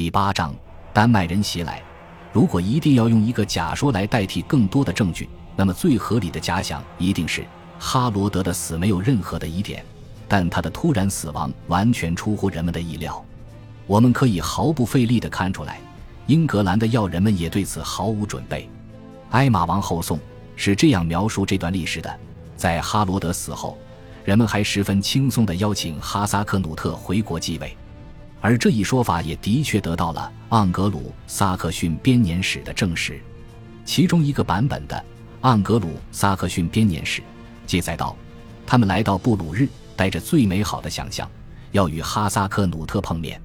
第八章，丹麦人袭来。如果一定要用一个假说来代替更多的证据，那么最合理的假想一定是哈罗德的死没有任何的疑点，但他的突然死亡完全出乎人们的意料。我们可以毫不费力地看出来，英格兰的要人们也对此毫无准备。埃玛王后颂是这样描述这段历史的：在哈罗德死后，人们还十分轻松地邀请哈萨克努特回国继位。而这一说法也的确得到了《盎格鲁撒克逊编年史》的证实。其中一个版本的《盎格鲁撒克逊编年史》记载道：他们来到布鲁日，带着最美好的想象，要与哈萨克努特碰面。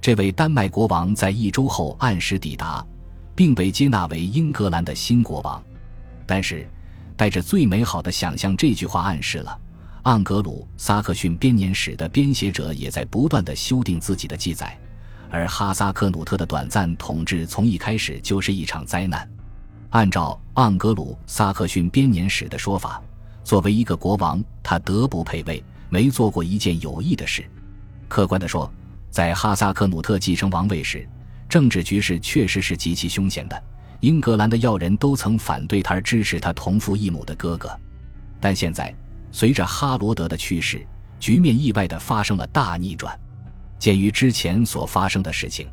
这位丹麦国王在一周后按时抵达，并被接纳为英格兰的新国王。但是，带着最美好的想象这句话暗示了。盎格鲁撒克逊编年史的编写者也在不断的修订自己的记载，而哈萨克努特的短暂统治从一开始就是一场灾难。按照盎格鲁撒克逊编年史的说法，作为一个国王，他德不配位，没做过一件有益的事。客观地说，在哈萨克努特继承王位时，政治局势确实是极其凶险的。英格兰的要人都曾反对他而支持他同父异母的哥哥，但现在。随着哈罗德的去世，局面意外地发生了大逆转。鉴于之前所发生的事情，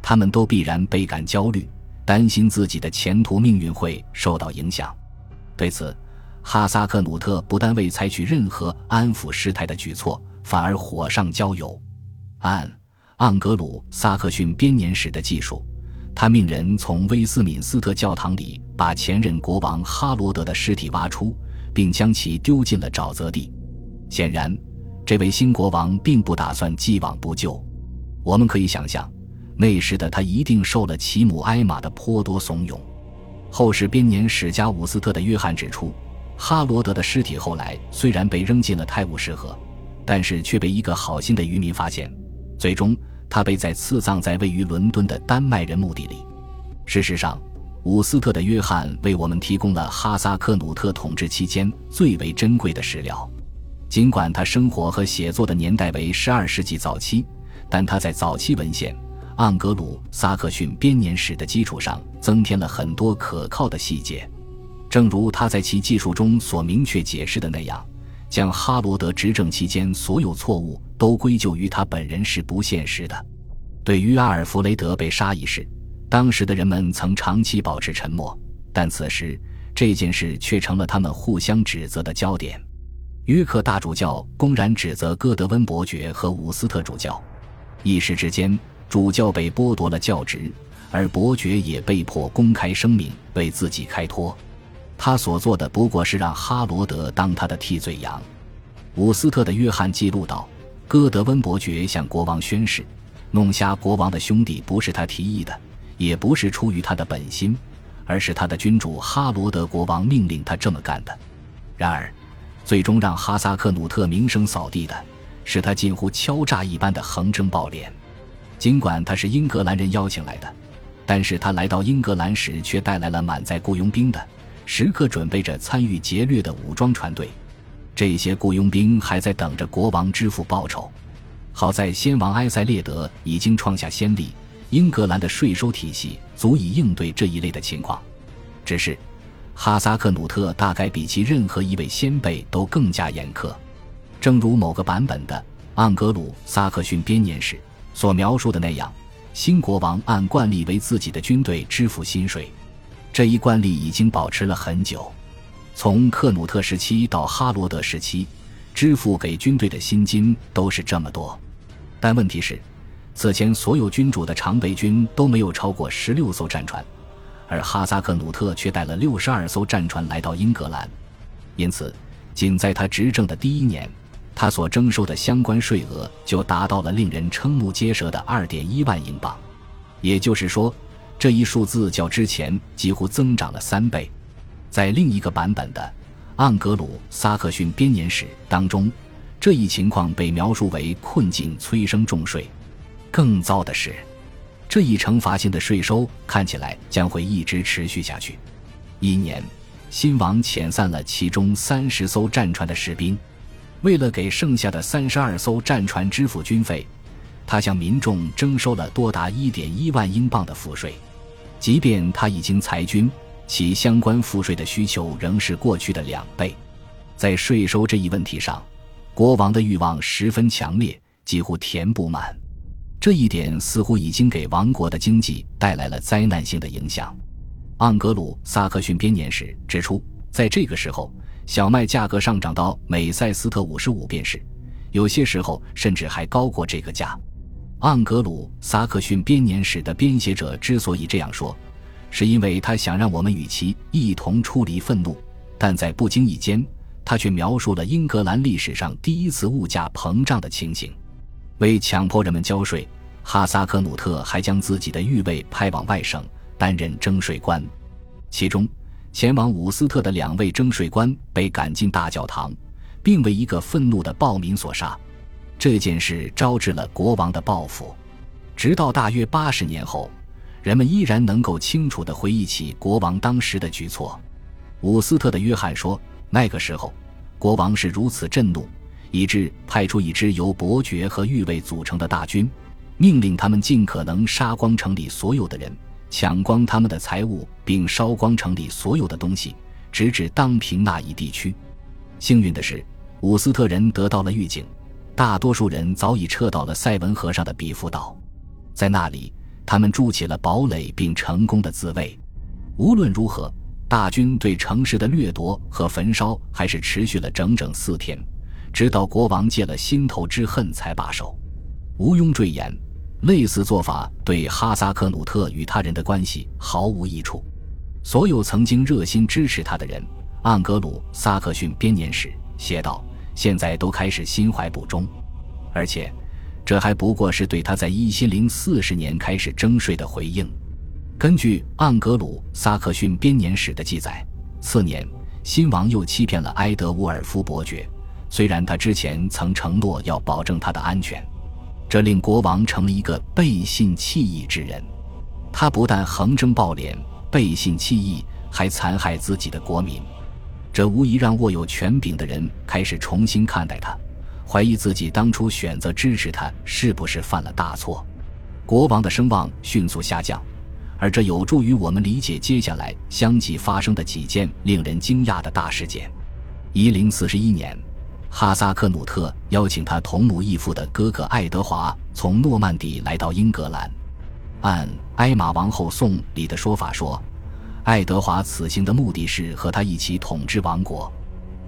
他们都必然倍感焦虑，担心自己的前途命运会受到影响。对此，哈萨克努特不但未采取任何安抚事态的举措，反而火上浇油。按盎格鲁撒克逊编年史的记述，他命人从威斯敏斯特教堂里把前任国王哈罗德的尸体挖出。并将其丢进了沼泽地。显然，这位新国王并不打算既往不咎。我们可以想象，那时的他一定受了其母埃玛的颇多怂恿。后世编年史家伍斯特的约翰指出，哈罗德的尸体后来虽然被扔进了泰晤士河，但是却被一个好心的渔民发现，最终他被在赐葬在位于伦敦的丹麦人墓地里。事实上。伍斯特的约翰为我们提供了哈萨克努特统治期间最为珍贵的史料。尽管他生活和写作的年代为十二世纪早期，但他在早期文献《盎格鲁撒克逊编年史》的基础上增添了很多可靠的细节。正如他在其记述中所明确解释的那样，将哈罗德执政期间所有错误都归咎于他本人是不现实的。对于阿尔弗雷德被杀一事，当时的人们曾长期保持沉默，但此时这件事却成了他们互相指责的焦点。约克大主教公然指责戈德温伯爵和伍斯特主教，一时之间，主教被剥夺了教职，而伯爵也被迫公开声明为自己开脱。他所做的不过是让哈罗德当他的替罪羊。伍斯特的约翰记录道：戈德温伯爵向国王宣誓，弄瞎国王的兄弟不是他提议的。也不是出于他的本心，而是他的君主哈罗德国王命令他这么干的。然而，最终让哈萨克努特名声扫地的是他近乎敲诈一般的横征暴敛。尽管他是英格兰人邀请来的，但是他来到英格兰时却带来了满载雇佣兵的、时刻准备着参与劫掠的武装船队。这些雇佣兵还在等着国王支付报酬。好在先王埃塞列德已经创下先例。英格兰的税收体系足以应对这一类的情况，只是哈萨克努特大概比其任何一位先辈都更加严苛。正如某个版本的《盎格鲁撒克逊编年史》所描述的那样，新国王按惯例为自己的军队支付薪水。这一惯例已经保持了很久，从克努特时期到哈罗德时期，支付给军队的薪金都是这么多。但问题是。此前，所有君主的常备军都没有超过十六艘战船，而哈萨克努特却带了六十二艘战船来到英格兰。因此，仅在他执政的第一年，他所征收的相关税额就达到了令人瞠目结舌的二点一万英镑。也就是说，这一数字较之前几乎增长了三倍。在另一个版本的《盎格鲁撒克逊编年史》当中，这一情况被描述为困境催生重税。更糟的是，这一惩罚性的税收看起来将会一直持续下去。一年，新王遣散了其中三十艘战船的士兵，为了给剩下的三十二艘战船支付军费，他向民众征收了多达一点一万英镑的赋税。即便他已经裁军，其相关赋税的需求仍是过去的两倍。在税收这一问题上，国王的欲望十分强烈，几乎填不满。这一点似乎已经给王国的经济带来了灾难性的影响。盎格鲁撒克逊编年史指出，在这个时候，小麦价格上涨到每塞斯特五十五便士，有些时候甚至还高过这个价。盎格鲁撒克逊编年史的编写者之所以这样说，是因为他想让我们与其一同出离愤怒，但在不经意间，他却描述了英格兰历史上第一次物价膨胀的情形。为强迫人们交税，哈萨克努特还将自己的御卫派往外省担任征税官。其中，前往伍斯特的两位征税官被赶进大教堂，并为一个愤怒的暴民所杀。这件事招致了国王的报复。直到大约八十年后，人们依然能够清楚地回忆起国王当时的举措。伍斯特的约翰说：“那个时候，国王是如此震怒。”以致派出一支由伯爵和御卫组成的大军，命令他们尽可能杀光城里所有的人，抢光他们的财物，并烧光城里所有的东西，直至当平那一地区。幸运的是，伍斯特人得到了预警，大多数人早已撤到了塞文河上的比夫岛，在那里，他们筑起了堡垒，并成功的自卫。无论如何，大军对城市的掠夺和焚烧还是持续了整整四天。直到国王戒了心头之恨才罢手，毋庸赘言，类似做法对哈萨克努特与他人的关系毫无益处。所有曾经热心支持他的人，盎格鲁撒克逊编年史写道，现在都开始心怀不忠，而且这还不过是对他在一千零四十年开始征税的回应。根据盎格鲁撒克逊编年史的记载，次年新王又欺骗了埃德沃尔夫伯爵。虽然他之前曾承诺要保证他的安全，这令国王成了一个背信弃义之人。他不但横征暴敛、背信弃义，还残害自己的国民。这无疑让握有权柄的人开始重新看待他，怀疑自己当初选择支持他是不是犯了大错。国王的声望迅速下降，而这有助于我们理解接下来相继发生的几件令人惊讶的大事件。一零四十一年。哈萨克努特邀请他同母异父的哥哥爱德华从诺曼底来到英格兰。按《埃玛王后颂》里的说法说，爱德华此行的目的是和他一起统治王国。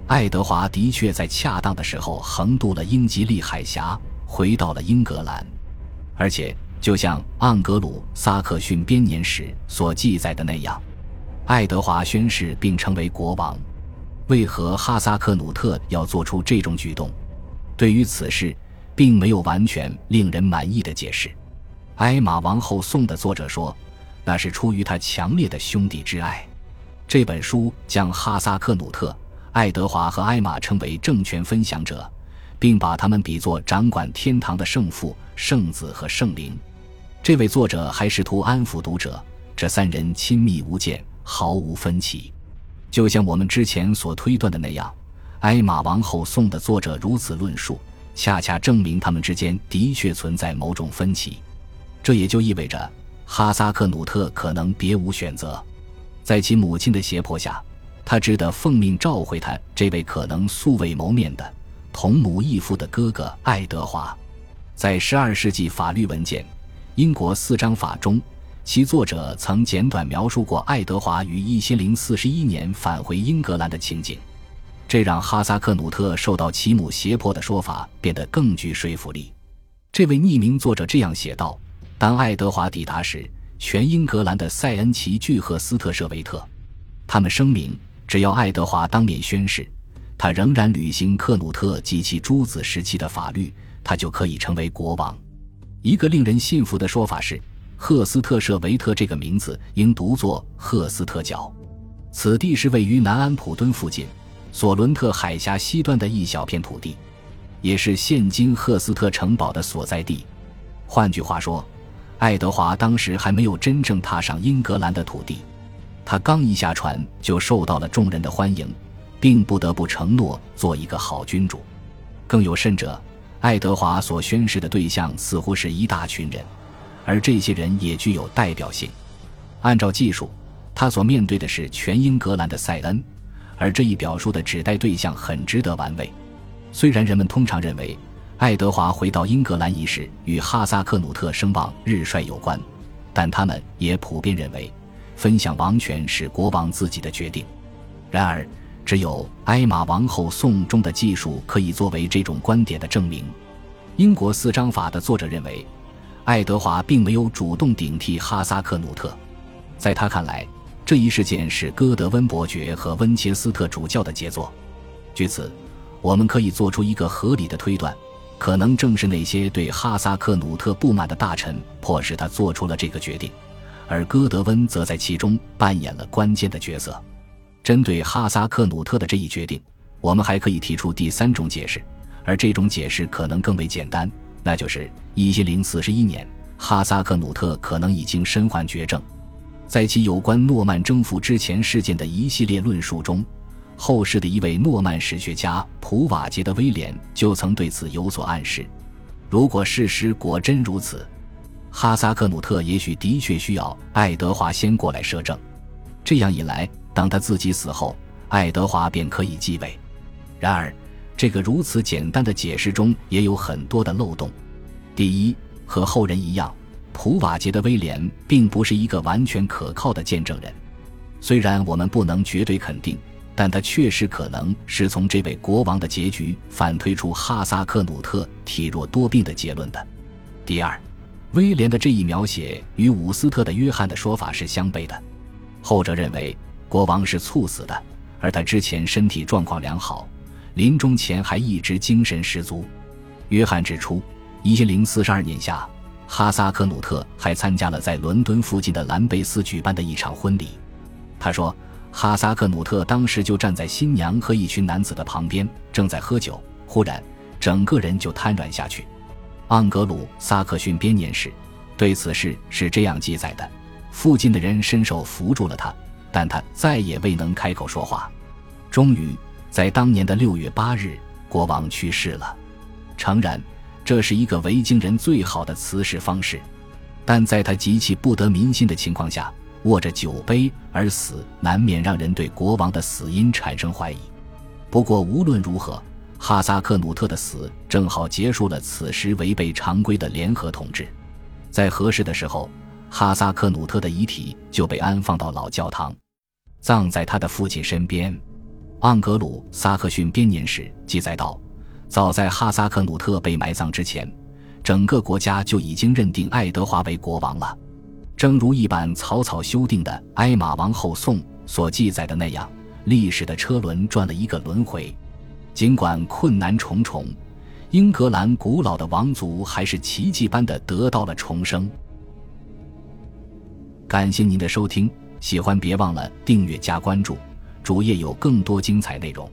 爱德华的确在恰当的时候横渡了英吉利海峡，回到了英格兰。而且，就像盎格鲁撒克逊编年史所记载的那样，爱德华宣誓并成为国王。为何哈萨克努特要做出这种举动？对于此事，并没有完全令人满意的解释。《艾玛王后颂》的作者说，那是出于他强烈的兄弟之爱。这本书将哈萨克努特、爱德华和艾玛称为政权分享者，并把他们比作掌管天堂的圣父、圣子和圣灵。这位作者还试图安抚读者：这三人亲密无间，毫无分歧。就像我们之前所推断的那样，《埃玛王后颂》的作者如此论述，恰恰证明他们之间的确存在某种分歧。这也就意味着，哈萨克努特可能别无选择，在其母亲的胁迫下，他只得奉命召回他这位可能素未谋面的同母异父的哥哥爱德华。在12世纪法律文件《英国四章法》中。其作者曾简短描述过爱德华于一千零四十一年返回英格兰的情景，这让哈萨克努特受到其母胁迫的说法变得更具说服力。这位匿名作者这样写道：“当爱德华抵达时，全英格兰的塞恩奇聚赫斯特舍维特，他们声明，只要爱德华当面宣誓，他仍然履行克努特及其诸子时期的法律，他就可以成为国王。”一个令人信服的说法是。赫斯特舍维特这个名字应读作赫斯特角，此地是位于南安普敦附近，索伦特海峡西端的一小片土地，也是现今赫斯特城堡的所在地。换句话说，爱德华当时还没有真正踏上英格兰的土地，他刚一下船就受到了众人的欢迎，并不得不承诺做一个好君主。更有甚者，爱德华所宣誓的对象似乎是一大群人，而这些人也具有代表性。按照技术，他所面对的是全英格兰的塞恩，而这一表述的指代对象很值得玩味。虽然人们通常认为爱德华回到英格兰一事与哈萨克努特声望日衰有关，但他们也普遍认为分享王权是国王自己的决定。然而，只有《埃玛王后颂》中的技术可以作为这种观点的证明。英国四章法的作者认为，爱德华并没有主动顶替哈萨克努特。在他看来，这一事件是戈德温伯爵和温切斯特主教的杰作。据此，我们可以做出一个合理的推断：可能正是那些对哈萨克努特不满的大臣迫使他做出了这个决定，而戈德温则在其中扮演了关键的角色。针对哈萨克努特的这一决定，我们还可以提出第三种解释，而这种解释可能更为简单，那就是一千零四十一年，哈萨克努特可能已经身患绝症。在其有关诺曼征服之前事件的一系列论述中，后世的一位诺曼史学家普瓦捷的威廉就曾对此有所暗示。如果事实果真如此，哈萨克努特也许的确需要爱德华先过来摄政，这样一来。当他自己死后，爱德华便可以继位。然而，这个如此简单的解释中也有很多的漏洞。第一，和后人一样，普瓦捷的威廉并不是一个完全可靠的见证人。虽然我们不能绝对肯定，但他确实可能是从这位国王的结局反推出哈萨克努特体弱多病的结论的。第二，威廉的这一描写与伍斯特的约翰的说法是相悖的。后者认为。国王是猝死的，而他之前身体状况良好，临终前还一直精神十足。约翰指出，一零四十二年夏，哈萨克努特还参加了在伦敦附近的兰贝斯举办的一场婚礼。他说，哈萨克努特当时就站在新娘和一群男子的旁边，正在喝酒，忽然整个人就瘫软下去。盎格鲁撒克逊编年史对此事是这样记载的：附近的人伸手扶住了他。但他再也未能开口说话。终于，在当年的六月八日，国王去世了。诚然，这是一个维京人最好的辞世方式，但在他极其不得民心的情况下，握着酒杯而死，难免让人对国王的死因产生怀疑。不过，无论如何，哈萨克努特的死正好结束了此时违背常规的联合统治。在合适的时候，哈萨克努特的遗体就被安放到老教堂。葬在他的父亲身边，《盎格鲁撒克逊编年史》记载道，早在哈萨克努特被埋葬之前，整个国家就已经认定爱德华为国王了。正如一版草草修订的《埃玛王后颂》所记载的那样，历史的车轮转了一个轮回。尽管困难重重，英格兰古老的王族还是奇迹般的得到了重生。感谢您的收听。喜欢别忘了订阅加关注，主页有更多精彩内容。